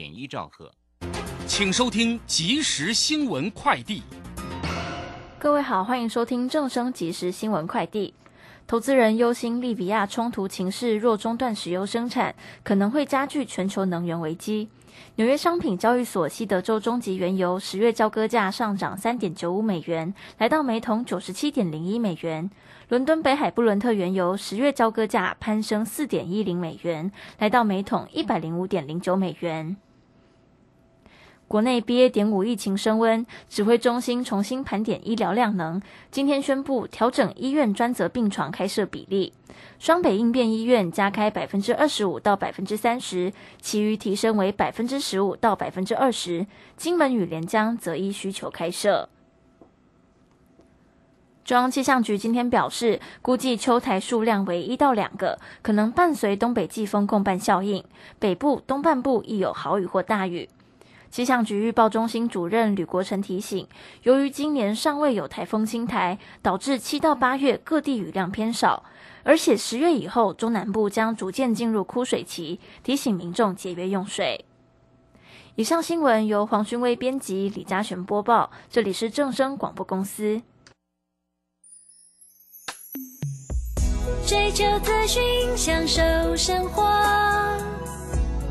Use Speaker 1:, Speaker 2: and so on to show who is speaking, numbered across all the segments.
Speaker 1: 点一兆赫。
Speaker 2: 请收听即时新闻快递。
Speaker 3: 各位好，欢迎收听正声即时新闻快递。投资人忧心利比亚冲突情势若中断石油生产，可能会加剧全球能源危机。纽约商品交易所西德州中级原油十月交割价上涨三点九五美元，来到每桶九十七点零一美元。伦敦北海布伦特原油十月交割价攀升四点一零美元，来到每桶一百零五点零九美元。国内 BA. 点五疫情升温，指挥中心重新盘点医疗量能，今天宣布调整医院专责病床开设比例，双北应变医院加开百分之二十五到百分之三十，其余提升为百分之十五到百分之二十。金门与连江则依需求开设。中央气象局今天表示，估计秋台数量为一到两个，可能伴随东北季风共伴效应，北部、东半部亦有豪雨或大雨。气象局预报中心主任吕国成提醒，由于今年尚未有台风侵台，导致七到八月各地雨量偏少，而且十月以后中南部将逐渐进入枯水期，提醒民众节约用水。以上新闻由黄勋威编辑，李嘉璇播报，这里是正声广播公司。
Speaker 4: 追求资讯，享受生活。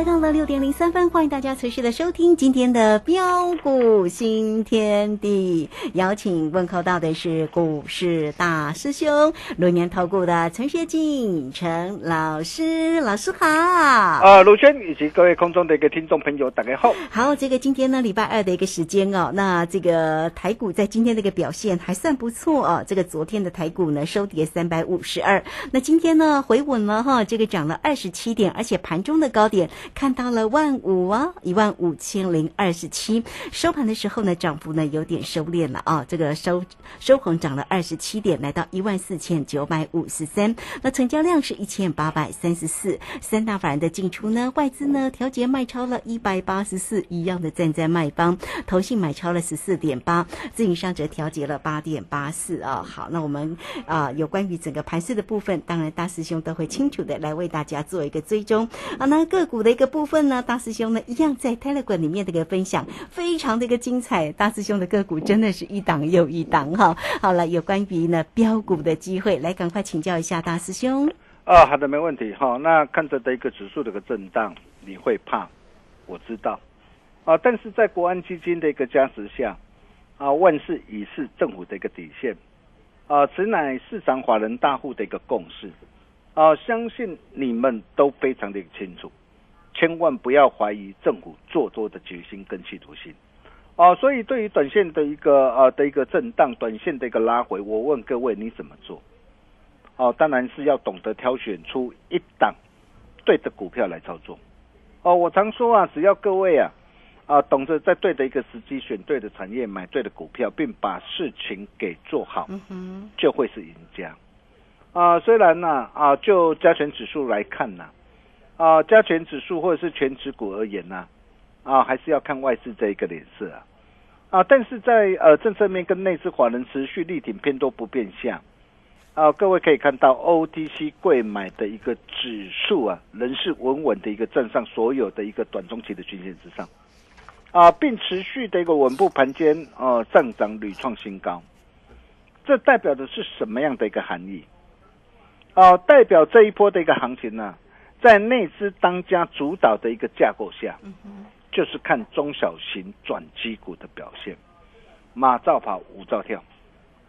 Speaker 5: 来到了六点零三分，欢迎大家持续的收听今天的标股新天地。邀请问候到的是股市大师兄六年投顾的陈学进陈老师，老师好。
Speaker 6: 啊，卢轩以及各位空中的一个听众朋友，大家好。
Speaker 5: 好，这个今天呢，礼拜二的一个时间哦，那这个台股在今天的一个表现还算不错哦。这个昨天的台股呢收跌三百五十二，那今天呢回稳了哈，这个涨了二十七点，而且盘中的高点看到了万五哦，一万五千零二十七，收盘的时候呢涨幅呢有点收敛了啊，这个收收红涨了二十七点，来到一万四千九百五十三，那成交量是一千八百三十四，三大法人的进出呢，外资呢调节卖超了一百八十四，一样的站在卖方，投信买超了十四点八，自营商则调节了八点八四啊。好，那我们啊有关于整个盘势的部分，当然大师兄都会清楚的来为大家做一个追踪啊。那个股的个部分呢，大师兄呢一样在 Telegram 里面的一个分享，非常的一个精彩。大师兄的个股真的是一档又一档哈。好了，有关于呢标股的机会，来赶快请教一下大师兄。
Speaker 6: 啊，好的，没问题哈。那看着的一个指数的一个震荡，你会怕，我知道啊。但是在国安基金的一个加持下，啊，万事已是政府的一个底线啊，此乃市场华人大户的一个共识啊，相信你们都非常的清楚，千万不要怀疑政府做多的决心跟企图心啊。所以对于短线的一个呃的一个震荡，短线的一个拉回，我问各位你怎么做？哦，当然是要懂得挑选出一档对的股票来操作。哦，我常说啊，只要各位啊啊懂得在对的一个时机选对的产业，买对的股票，并把事情给做好，就会是赢家。啊，虽然呢啊，就加权指数来看呢，啊，啊加权指数或者是全指股而言呢，啊，还是要看外资这一个脸色啊。啊，但是在呃政策面跟内资华人持续力挺偏多不变相啊，各位可以看到 OTC 贵买的一个指数啊，仍是稳稳的一个站上所有的一个短中期的均线之上啊，并持续的一个稳步盘间呃上涨屡创新高，这代表的是什么样的一个含义？啊，代表这一波的一个行情呢，在内资当家主导的一个架构下。就是看中小型转机股的表现，马照跑，舞照跳，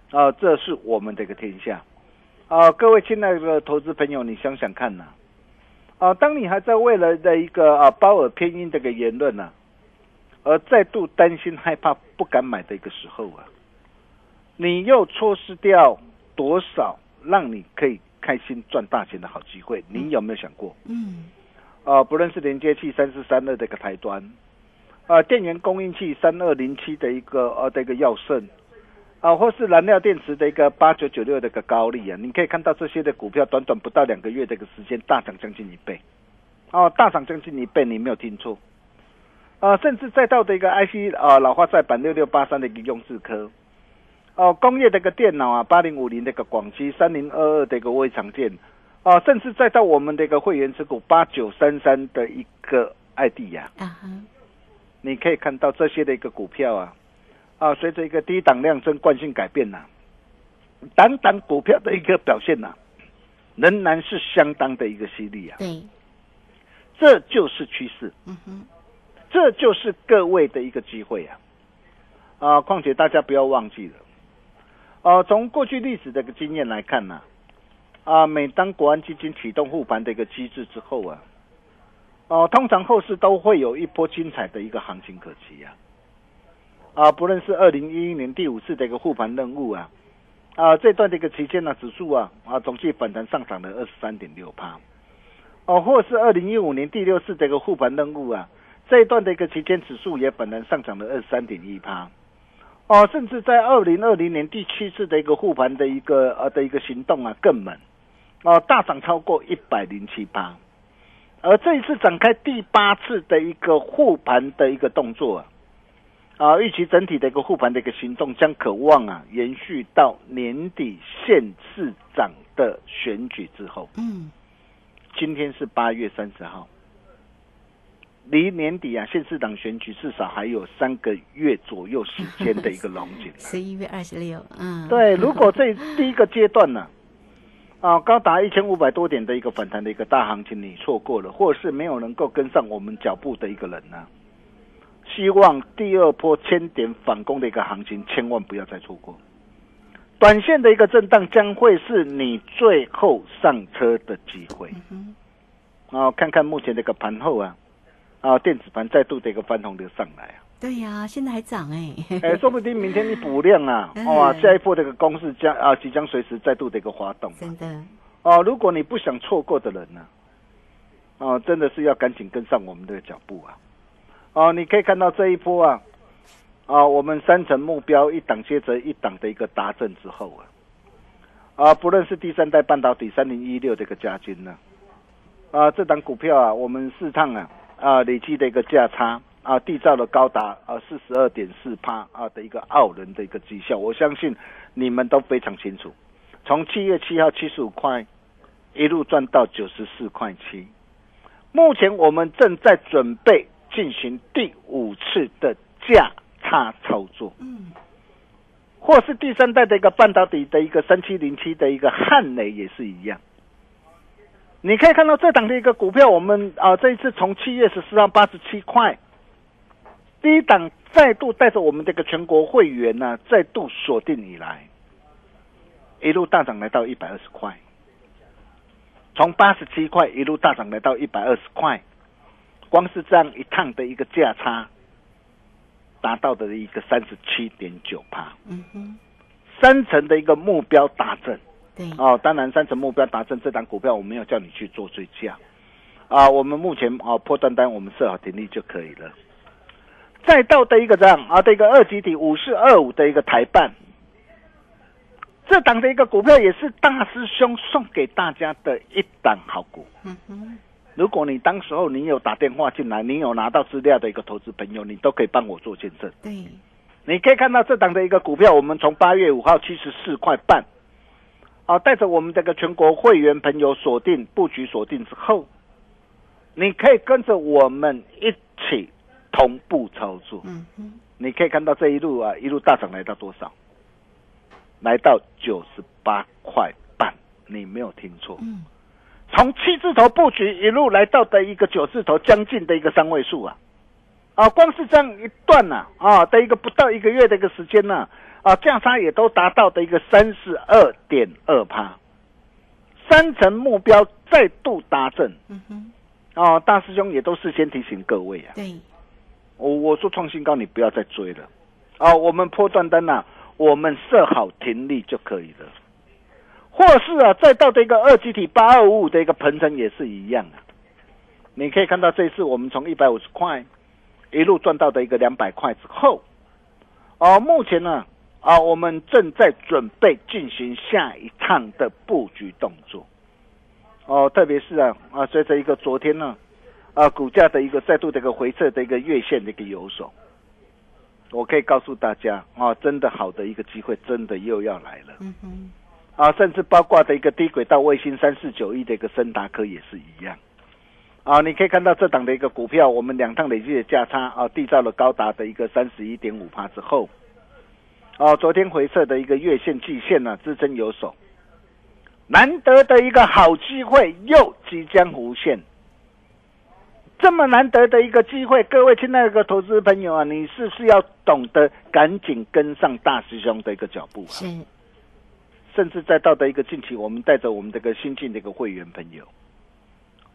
Speaker 6: 啊，这是我们的一个天下，啊，各位亲爱的投资朋友，你想想看呐，啊，当你还在为了的一个啊包尔偏音这个言论呢，而再度担心害怕不敢买的一个时候啊，你又错失掉多少让你可以开心赚大钱的好机会？你有没有想过？嗯。啊，不论是连接器三四三二的一个台端，啊，电源供应器三二零七的一个呃的一个耀盛，啊，或是燃料电池的一个八九九六的一个高利啊，你可以看到这些的股票，短短不到两个月的一个时间，大涨将近一倍，哦，大涨将近一倍，你没有听错，啊，甚至再到的一个 IC 啊，老化再版六六八三的一个用智科，哦，工业的一个电脑啊，八零五零的一个广基，三零二二的一个微常见。啊，甚至再到我们的一个会员持股八九三三的一个爱地呀，啊哈，你可以看到这些的一个股票啊，啊，随着一个低档量增惯性改变呐，单单股票的一个表现呐，仍然是相当的一个犀利啊。
Speaker 5: 对，
Speaker 6: 这就是趋势，嗯哼，这就是各位的一个机会啊。啊，况且大家不要忘记了，啊，从过去历史的一个经验来看呢。啊，每当国安基金启动护盘的一个机制之后啊，哦，通常后市都会有一波精彩的一个行情可期呀。啊，不论是二零一一年第五次的一个护盘任务啊，啊，这段的一个期间呢，指数啊啊总计反弹上涨了二十三点六趴。哦，或是二零一五年第六次的一个护盘任务啊，这一段的一个期间指数也反弹上涨了二十三点一趴。哦，甚至在二零二零年第七次的一个护盘的一个呃的一个行动啊，更猛。哦，大涨超过一百零七八，而这一次展开第八次的一个护盘的一个动作啊，啊，预期整体的一个护盘的一个行动将渴望啊延续到年底县市长的选举之后。嗯，今天是八月三十号，离年底啊县市长选举至少还有三个月左右时间的一个龙井。
Speaker 5: 十一月二十六，嗯，
Speaker 6: 对，如果这第一个阶段呢？啊，高达一千五百多点的一个反弹的一个大行情，你错过了，或者是没有能够跟上我们脚步的一个人呢？希望第二波千点反攻的一个行情，千万不要再错过。短线的一个震荡将会是你最后上车的机会。啊，看看目前的一个盘后啊，啊，电子盘再度的一个翻红的上来啊。
Speaker 5: 对呀，现在还涨哎，
Speaker 6: 哎，说不定明天你补量啊，哇，下一波这个攻势将啊即将随时再度的一个滑动，
Speaker 5: 真的。
Speaker 6: 哦，如果你不想错过的人呢，哦，真的是要赶紧跟上我们的脚步啊，哦，你可以看到这一波啊，啊，我们三层目标一档接着一档的一个达阵之后啊，啊，不论是第三代半导体三零一六这个加金呢，啊，这档股票啊，我们试探啊啊累计的一个价差。啊，缔造了高达啊四十二点四帕啊的一个傲人的一个绩效，我相信你们都非常清楚。从七月七号七十五块一路赚到九十四块七，目前我们正在准备进行第五次的价差操作，嗯，或是第三代的一个半导体的一个三七零七的一个汉雷也是一样。你可以看到这档的一个股票，我们啊这一次从七月十四号八十七块。第一档再度带着我们这个全国会员呢，再度锁定以来，一路大涨来到一百二十块，从八十七块一路大涨来到一百二十块，光是这样一趟的一个价差，达到的一个三十七点九帕，嗯哼，三成的一个目标达成，
Speaker 5: 对，
Speaker 6: 哦，当然三成目标达成，这档股票我没有叫你去做追加，啊，我们目前啊破单单我们设好停利就可以了。再到的一个这样啊的一个二级底五四二五的一个台办，这档的一个股票也是大师兄送给大家的一档好股。嗯哼，如果你当时候你有打电话进来，你有拿到资料的一个投资朋友，你都可以帮我做见证。
Speaker 5: 对，
Speaker 6: 你可以看到这档的一个股票，我们从八月五号七十四块半，啊，带着我们这个全国会员朋友锁定布局锁定之后，你可以跟着我们一起同步操作。你可以看到这一路啊，一路大涨来到多少？来到九十八块半，你没有听错。
Speaker 5: 嗯，
Speaker 6: 从七字头布局一路来到的一个九字头，将近的一个三位数啊，啊，光是这样一段呐，啊的一个不到一个月的一个时间呢、啊，价差也都达到的一个三十二点二趴，三层目标再度达阵。
Speaker 5: 嗯哼，
Speaker 6: 哦，大师兄也都事先提醒各位啊，
Speaker 5: 对，
Speaker 6: 我我说创新高你不要再追了，啊，我们破断单呐、我们设好停利就可以了，或是啊，再到的一个二级体八二五五的一个鹏程也是一样啊，你可以看到这一次我们从一百五十块一路赚到的一个两百块之后，哦，目前呢啊，我们正在准备进行下一趟的布局动作，哦，特别是啊啊，随着一个昨天呢。啊，股价的一个再度的一个回撤的一个月线的一个游手，我可以告诉大家啊，真的好的一个机会，真的又要来了
Speaker 5: 嗯哼，
Speaker 6: 啊！甚至包括的一个低轨道卫星三四九一的一个森达科也是一样啊！你可以看到这档的一个股票，我们两趟累计的价差啊，缔造了高达的一个三十一点五帕之后，哦、昨天回撤的一个月线、季线呢、支撑有手，难得的一个好机会又即将弧现。这么难得的一个机会，各位亲爱的个投资朋友啊，你是不是要懂得赶紧跟上大师兄的一个脚步啊？
Speaker 5: 是，
Speaker 6: 甚至再到的一个近期，我们带着我们这个新进的一个会员朋友，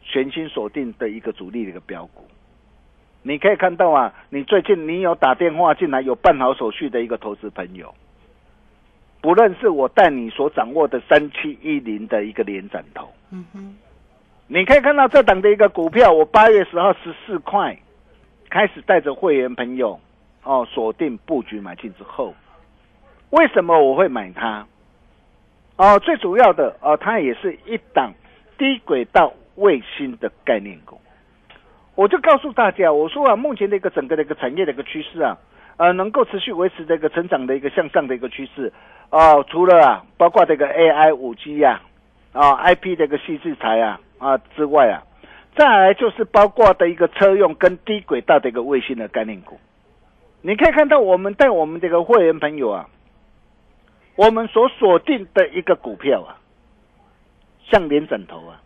Speaker 6: 全新锁定的一个主力的一个标股，你可以看到啊，你最近你有打电话进来有办好手续的一个投资朋友，不论是我带你所掌握的三七一零的一个连斩头，
Speaker 5: 嗯哼，
Speaker 6: 你可以看到这档的一个股票，我八月十号十四块开始带着会员朋友哦锁定布局买进之后，为什么我会买它？哦，最主要的哦，它也是一档低轨道卫星的概念股。我就告诉大家，我说啊，目前的一个整个的一个产业的一个趋势啊，呃，能够持续维持这个成长的一个向上的一个趋势哦，除了啊，包括这个 AI、五 G 呀、啊，啊 IP 的一个细制裁啊啊之外啊，再来就是包括的一个车用跟低轨道的一个卫星的概念股。你可以看到，我们带我们这个会员朋友啊，我们所锁定的一个股票啊，像连枕头啊，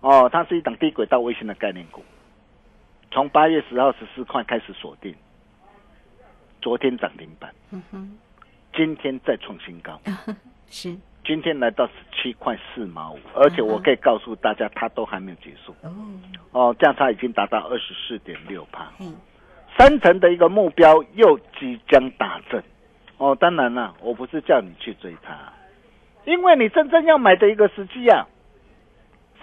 Speaker 6: 哦，它是一档低轨道卫星的概念股，从八月十号十四块开始锁定，昨天涨停板，
Speaker 5: 嗯哼，
Speaker 6: 今天再创新高，
Speaker 5: 是，
Speaker 6: 今天来到十七块四毛五，而且我可以告诉大家，它都还没有结束
Speaker 5: 哦，
Speaker 6: 哦，价差已经达到二十四点六帕，
Speaker 5: 嘿，
Speaker 6: 三成的一个目标又即将达阵。哦，当然了，我不是叫你去追它，因为你真正要买的一个时机啊，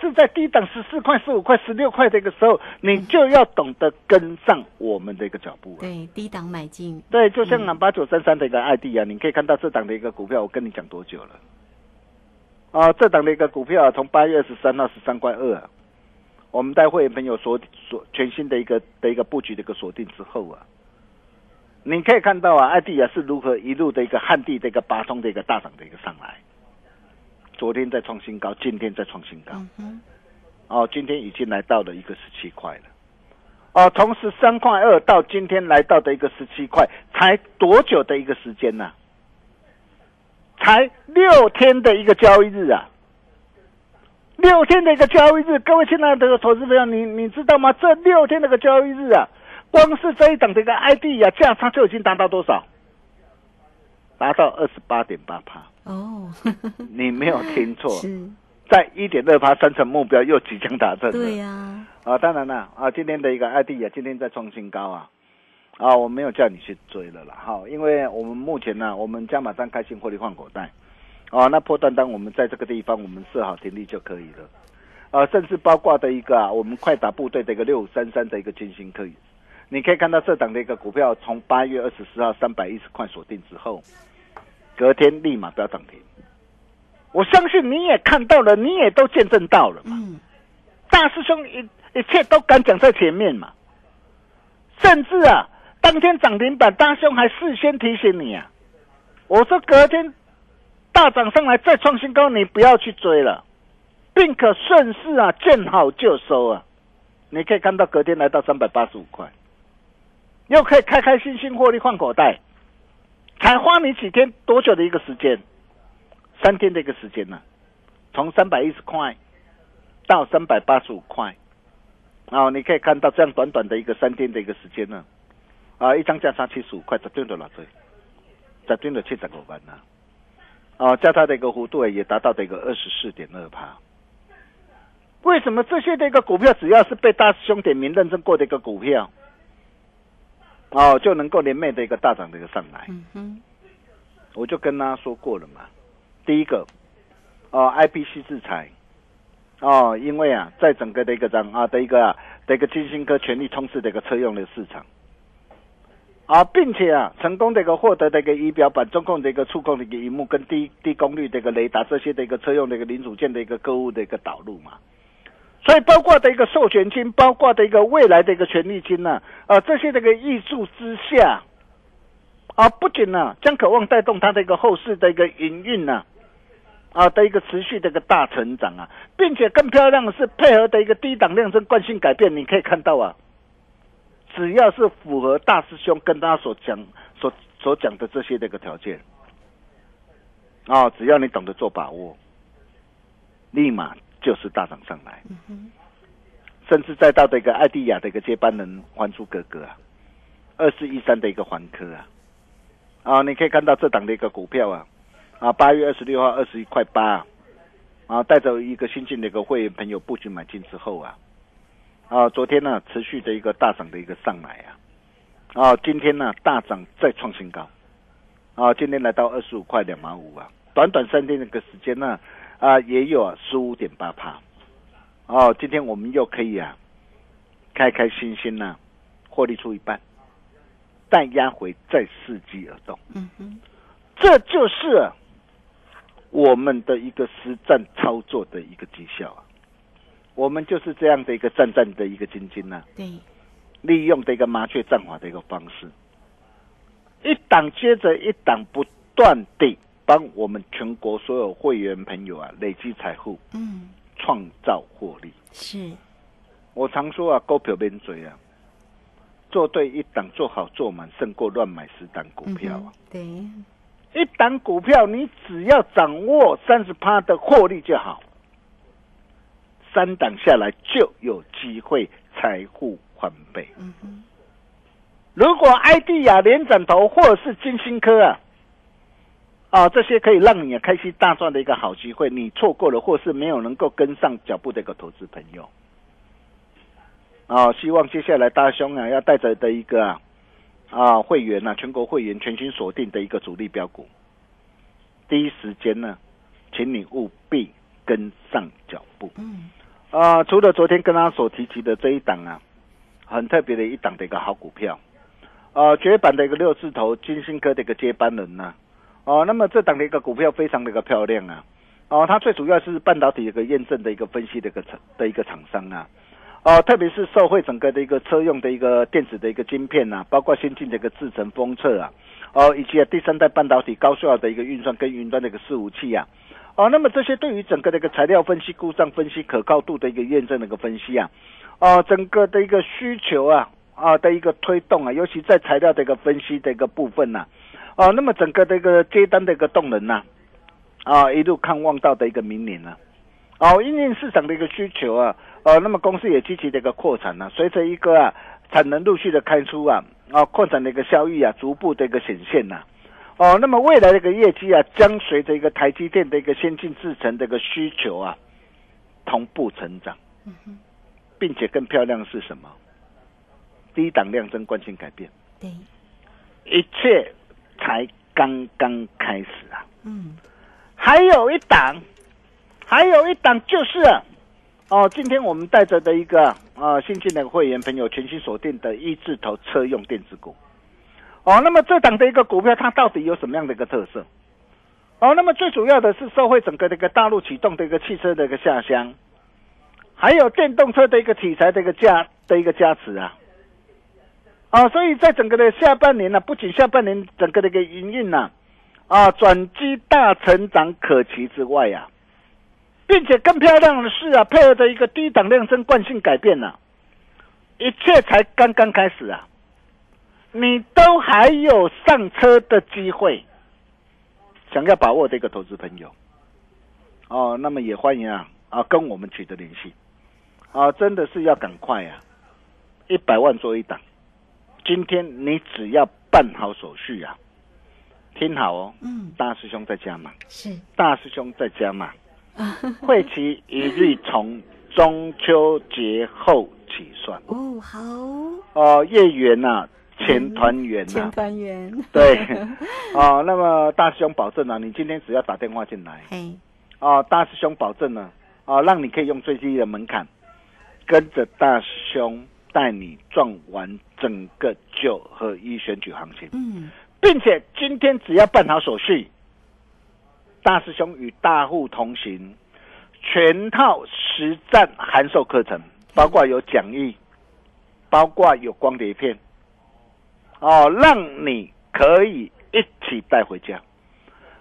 Speaker 6: 是在低档十四块、十五块、十六块的一个时候，你就要懂得跟上我们的一个脚步了。
Speaker 5: 对，低档买进，
Speaker 6: 对，就像啊八九三三的一个 ID 啊，你可以看到这档的一个股票，我跟你讲多久了？啊，这档的一个股票啊，从八月二十三到十三块二啊，我们带会员朋友锁锁全新的一个的一个布局的一个锁定之后啊，你可以看到啊，艾迪亚是如何一路的一个旱地的一个拔通的一个大涨的一个上来，昨天再创新高，今天再创新高，
Speaker 5: 嗯，
Speaker 6: 哦，今天已经来到了一个十七块了。哦，从十三块二到今天来到的一个十七块，才多久的一个时间呢、才六天的一个交易日啊！六天的一个交易日，各位亲爱的投资朋友，你你知道吗？这六天的一个交易日啊，光是这一档的一个 ID 啊，价差就已经达到多少？达到二十八点八帕，
Speaker 5: 哦，
Speaker 6: 你没有听错，
Speaker 5: 是，
Speaker 6: 在一点二八三成目标又即将达成了。
Speaker 5: 对呀，
Speaker 6: 啊，当然了啊，今天的一个 ID 啊，今天在创新高啊，啊，我没有叫你去追了啦，哈，因为我们目前呢，我们加码单开心获利换口袋，哦、那破单单我们在这个地方我们设好停利就可以了，啊，甚至包括的一个啊，我们快打部队的一个六五三三的一个金星可以，你可以看到这档的一个股票从八月二十四号三百一十块锁定之后，隔天立马飙涨停，我相信你也看到了，你也都见证到了嘛。
Speaker 5: 嗯，
Speaker 6: 大师兄一一切都敢讲在前面嘛，甚至啊，当天涨停板，大师兄还事先提醒你啊，我说隔天大涨上来再创新高，你不要去追了，并可顺势啊见好就收啊。你可以看到隔天来到三百八十五块，又可以开开心心获利换口袋，才花你几天多久的一个时间？三天的一个时间呢、从三百一十块到三百八十五块，啊，你可以看到这样短短的一个三天的一个时间呢，啊，一张价差七十五块，十吨的哪追？十吨的七十五万呢？啊，价差的一个幅度也达到的一个二十四点二趴。为什么这些的一个股票，只要是被大师兄点名认证过的一个股票，哦，就能够连袂的一个大涨的一个上来？
Speaker 5: 嗯哼，
Speaker 6: 我就跟他说过了嘛。第一个，哦，IPC 制裁，哦，因为啊，在整个的一个涨啊的一个、啊、的一个金星科全力冲刺的一个车用的市场，啊，并且啊，成功的一个获得的一个仪表板、中控的一个触控的一个荧幕跟低低功率的一个雷达这些的一个车用的一个零组件的一个购物的一个导入嘛。所以，包括的一个授权金，包括的一个未来的一个权利金呢、啊，这些这个益助之下，啊，不仅呢、将渴望带动它的一个后市的一个营运呢，啊的一个持续的一个大成长啊，并且更漂亮的是配合的一个低档量增惯性改变，你可以看到啊，只要是符合大师兄跟他所讲所所讲的这些这个条件，啊，只要你懂得做把握，立马就是大涨上来。甚至再到的一个艾迪亚的一个接班人还珠格格啊，二四一三的一个环科啊，啊，你可以看到这档的一个股票啊，啊，八月二十六号二十一块八啊，啊，带着一个新进的一个会员朋友布局买进之后啊，啊，昨天呢持续的一个大涨的一个上来啊，啊，今天呢大涨再创新高，啊，今天来到二十五块两毛五啊，短短三天的一个时间呢，啊，也有啊十五点八帕。哦，今天我们又可以啊，开开心心呐、获利出一半，但压回，再伺机而动。
Speaker 5: 嗯哼，
Speaker 6: 这就是我们的一个实战操作的一个绩效啊。我们就是这样的一个战战的一个精精呐、
Speaker 5: 对，
Speaker 6: 利用的一个麻雀战法的一个方式，一档接着一档，不断地帮我们全国所有会员朋友啊累积财富，
Speaker 5: 嗯，
Speaker 6: 创造获利。
Speaker 5: 是，
Speaker 6: 我常说啊，股票边追啊，做对一档，做好做满，胜过乱买十档股票啊。
Speaker 5: 嗯对，
Speaker 6: 一档股票，你只要掌握三十趴的获利就好，三档下来就有机会财富翻倍。
Speaker 5: 嗯哼，
Speaker 6: 如果艾迪亚、连展投或者是金星科啊，啊，这些可以让你啊开心大赚的一个好机会，你错过了或是没有能够跟上脚步的一个投资朋友，啊，希望接下来大兄啊要带着的一个啊啊会员啊全国会员全新锁定的一个主力标股，第一时间呢，请你务必跟上脚步。
Speaker 5: 嗯，
Speaker 6: 啊，除了昨天跟他所提及的这一档啊，很特别的一档的一个好股票，啊，绝版的一个六字头金星科的一个接班人呐、哦，那么这档的一个股票非常的一个漂亮啊，哦，它最主要是半导体一个验证的一个分析的一个厂的一个厂商啊，哦，特别是受惠整个的一个车用的一个电子的一个晶片呐、包括先进的一个制程封测啊，哦，以及第三代半导体高效的一个运算跟云端的一个伺服器啊，哦，那么这些对于整个的一个材料分析、故障分析、可靠度的一个验证的一个分析啊，哦，整个的一个需求啊啊的一个推动啊，尤其在材料的一个分析的一个部分呐、哦，那么整个的一个接单的一个动能呐、啊，一路看望到的一个明年呢、哦，因应市场的一个需求啊，呃，那么公司也积极的一个扩产呢、随着一个啊产能陆续的开出啊，啊扩产的一个效益啊，逐步的一个显现呐、哦，那么未来的一个业绩啊，将随着一个台积电的一个先进制程的一个需求啊，同步成长，并且更漂亮的是什么？低档量增惯性改变，
Speaker 5: 对，
Speaker 6: 一切才刚刚开始啊！
Speaker 5: 嗯，
Speaker 6: 还有一档，还有一档就是啊哦，今天我们带着的一个啊新进的会员朋友全新锁定的一字头车用电子股。哦，那么这档的一个股票，它到底有什么样的一个特色？哦，那么最主要的是受惠整个的一个大陆启动的一个汽车的一个下乡，还有电动车的一个题材的一个加的一个加持啊。啊，所以在整个的下半年呢、不仅下半年整个的一个营运呐，啊，转机大成长可期之外呀、并且更漂亮的是啊，配合着一个低档量增惯性改变呐、一切才刚刚开始啊，你都还有上车的机会，想要把握的一个投资朋友，哦，那么也欢迎啊啊跟我们取得联系，啊，真的是要赶快啊，一百万做一档。今天你只要办好手续啊，听好哦，
Speaker 5: 嗯，
Speaker 6: 大师兄在家嘛，
Speaker 5: 是。
Speaker 6: 大师兄在家嘛，会期一律从中秋节后起算。
Speaker 5: 哦，好，
Speaker 6: 哦，月圆呐、前团圆呐、
Speaker 5: 前团圆，
Speaker 6: 对，哦，那么大师兄保证啊，你今天只要打电话进来，
Speaker 5: 嘿，
Speaker 6: 哦，大师兄保证呢，啊，让你可以用最低的门槛，跟着大师兄带你赚完整个九合一选举行情，
Speaker 5: 嗯，
Speaker 6: 并且今天只要办好手续，大师兄与大户同行，全套实战函授课程，包括有讲义，包括有光碟片，哦，让你可以一起带回家。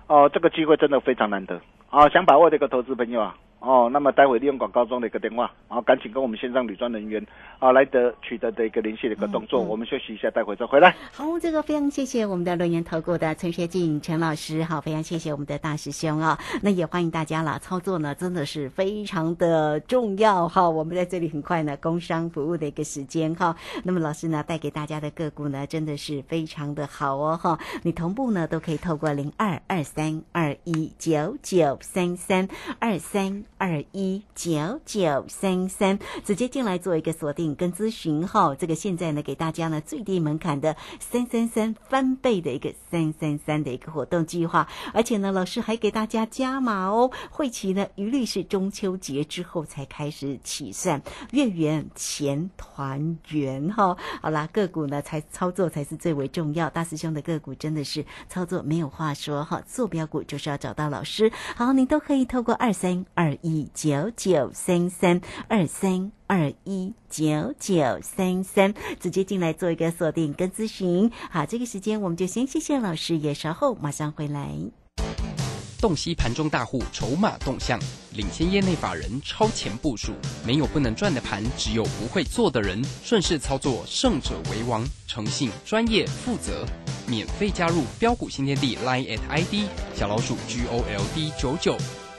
Speaker 6: 哦，这个机会真的非常难得。哦，想把握这个投资朋友啊，哦，那么待会利用广告中的一个电话，然后，赶紧跟我们线上女装人员啊来得取得的一个联系的一个动作。
Speaker 5: 嗯嗯
Speaker 6: 我们休息一下，待会再回来。
Speaker 5: 好，这个非常谢谢我们的轮研投顾的陈学进陈老师，好，非常谢谢我们的大师兄啊、那也欢迎大家啦，操作呢真的是非常的重要哈。我们在这里很快呢，工商服务的一个时间哈。那么老师呢带给大家的个股呢，真的是非常的好哦哈。你同步呢都可以透过零二二三二一九九三三二三二一九九三三直接进来做一个锁定跟咨询哈。这个现在呢给大家呢最低门槛的三三三翻倍的一个三三三的一个活动计划，而且呢老师还给大家加码哦，会期呢一律是中秋节之后才开始起算，月圆前团圆哈。好啦，个股呢才操作才是最为重要，大师兄的个股真的是操作没有话说哈，坐标股就是要找到老师。好，你都可以透过二三二一一九九三三二三。二一九九三三，直接进来做一个锁定跟咨询。好，这个时间我们就先谢谢老师，也稍后马上回来。
Speaker 2: 洞悉盘中大户筹码动向，领先业内法人超前部署。没有不能赚的盘，只有不会做的人。顺势操作，胜者为王。诚信、专业、负责，免费加入标股新天地 Line at ID 小老鼠 G O L D 九九。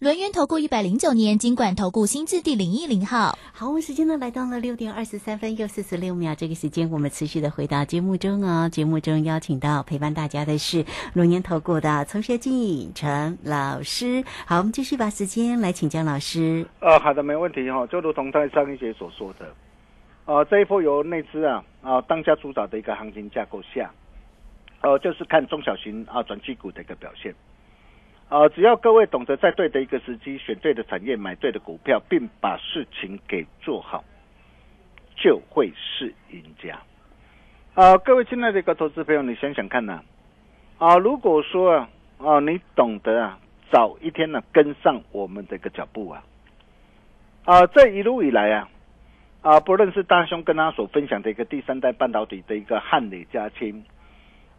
Speaker 7: 轮源投顾一百零九年经管投顾新字第零一零号。
Speaker 5: 好，我们时间呢来到了六点二十三分又四十六秒，这个时间我们持续的回到节目中哦。节目中邀请到陪伴大家的是龙年投顾的陈学进陈老师。好，我们继续把时间来请江老师。
Speaker 6: 呃，好的，没问题哈、就如同在上一节所说的，呃，这一波由内资啊啊当家主导的一个行情架构下，呃，就是看中小型啊转机股的一个表现。呃，只要各位懂得在对的一个时机选对的产业买对的股票，并把事情给做好，就会是赢家。啊、各位亲爱的一个投资朋友，你想想看呐、啊，如果说啊，啊，你懂得啊，早一天呢、跟上我们的一个脚步啊，啊，这一路以来啊，啊，不论是大兄跟他所分享的一个第三代半导体的一个汉磊加氢，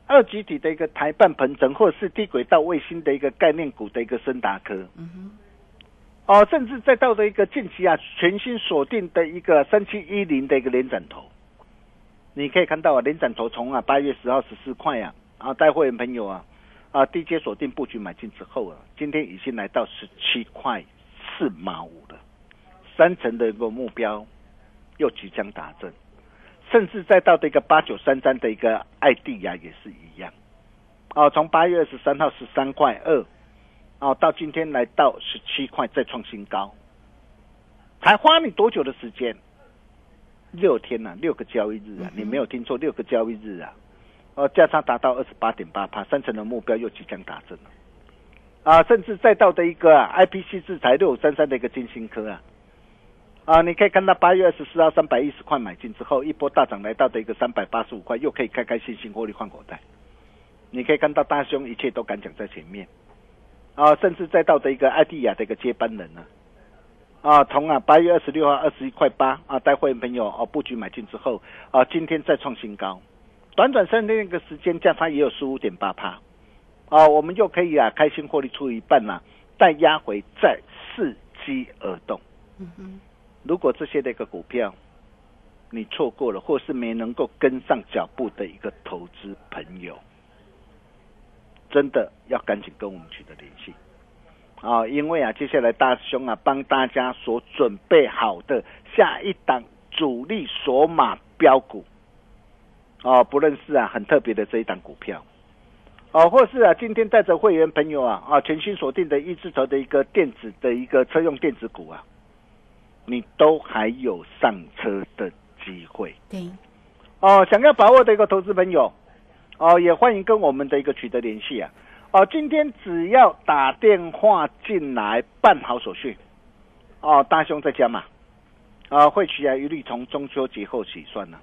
Speaker 6: 二级体的一个台半鹏程，或者是低轨道卫星的一个概念股的一个森达科，
Speaker 5: 嗯哼，
Speaker 6: 哦，甚至再到的一个近期啊，全新锁定的一个三七一零的一个连斩头，你可以看到啊，连斩头从啊八月十号十四块啊，啊带会员朋友啊啊低阶锁定布局买进之后啊，今天已经来到十七块四毛五了，三成的一个目标又即将达阵，甚至再到的一个八九三三的一个爱地亚也是一样。哦，从八月二十三号十三块二，哦，到今天来到十七块，再创新高，才花你多久的时间？六天呐、六个交易日啊，你没有听错，六个交易日啊，哦，价差达到二十八点八帕，三成的目标又即将达成了，啊，甚至再到的一个啊，IPC 制裁六五三三的一个金星科啊，啊，你可以看到八月二十四号三百一十块买进之后，一波大涨来到的一个三百八十五块，又可以开开心心获利换口袋。你可以看到大兄一切都敢讲在前面，啊，甚至再到的一个艾迪亚的一个接班人呢、啊，从啊八月二十六号二十一块八啊，带会员朋友哦布局买进之后啊，今天再创新高，短短三天一个时间价差也有十五点八趴，啊，我们又可以啊开心获利出一半啦、再压回再伺机而动。如果这些的一个股票你错过了，或是没能够跟上脚步的一个投资朋友，真的要赶紧跟我们取得联系。啊，因为啊，接下来大兄啊帮大家所准备好的下一档主力索马标股，哦、不论是啊很特别的这一档股票，哦、或是啊今天带着会员朋友啊啊全新锁定的一字头的一个电子的一个车用电子股啊，你都还有上车的机会。
Speaker 5: 对，
Speaker 6: 哦，想要把握的一个投资朋友，哦，也欢迎跟我们的一个取得联系啊。哦，今天只要打电话进来办好手续，哦，大兄在家嘛，啊，会期啊一律从中秋节后起算呢、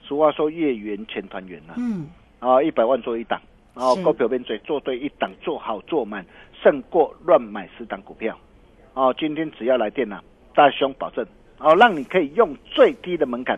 Speaker 6: 俗话说月圆钱团圆呐、
Speaker 5: 嗯，
Speaker 6: 啊，一百万做一档，哦
Speaker 5: 是，
Speaker 6: 股票边嘴做对一档，做好做满，胜过乱买十档股票。哦，今天只要来电了、大胸保证哦，让你可以用最低的门槛，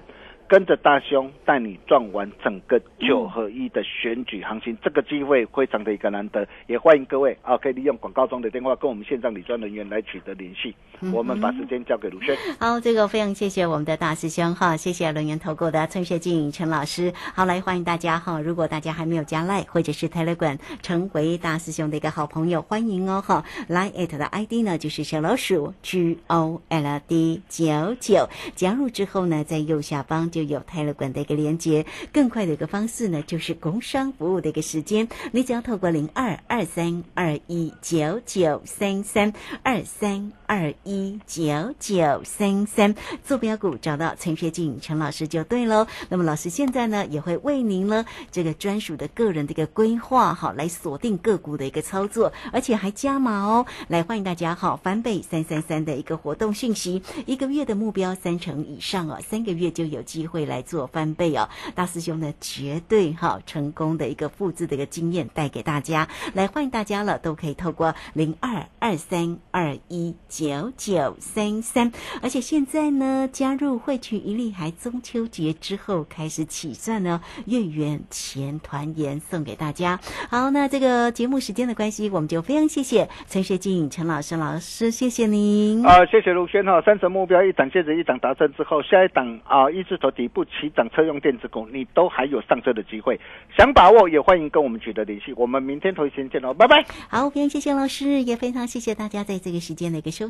Speaker 6: 跟着大兄带你赚完整个九合一的选举行情。这个机会非常的一个难得，也欢迎各位啊，可以利用广告中的电话跟我们线上理专人员来取得联系。我们把时间交给卢轩。
Speaker 5: 好，这个非常谢谢我们的大师兄哈，谢谢轮源投顾的陈学静陈老师。好，来欢迎大家哈，如果大家还没有加赖或者是 Telegram 成为大师兄的一个好朋友，欢迎哦哈。来 at 的 ID 呢就是小老鼠 G O L D 九九，加入之后呢，在右下方就有泰勒管的一个连接。更快的一个方式呢，就是工商服务的一个时间，你只要透过零二二三二一九九三三二三二一九九三三坐标股找到陈学静陈老师就对喽。那么老师现在呢也会为您呢这个专属的个人的一个规划哈，来锁定个股的一个操作，而且还加码哦。来欢迎大家哈，翻倍三三三的一个活动讯息，一个月的目标三成以上哦，三个月就有机会来做翻倍哦。大师兄呢绝对哈成功的一个复制的一个经验带给大家，来欢迎大家了，都可以透过零二二三二一九九三三，而且现在呢加入汇群一利还中秋节之后开始起算呢，月圆钱团圆送给大家。好，那这个节目时间的关系，我们就非常谢谢陈学静陈老师老师，谢谢您。
Speaker 6: 啊，谢谢卢轩哈，三成目标一档接着一档达成之后，下一档啊一字头底部起涨车用电子股，你都还有上车的机会，想把握也欢迎跟我们取得联系，我们明天同一时间见喽，拜拜。
Speaker 5: 好，非常谢谢老师，也非常谢谢大家在这个时间的一个收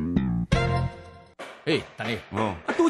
Speaker 8: 哎，大力，
Speaker 9: 哦，
Speaker 8: 啊多久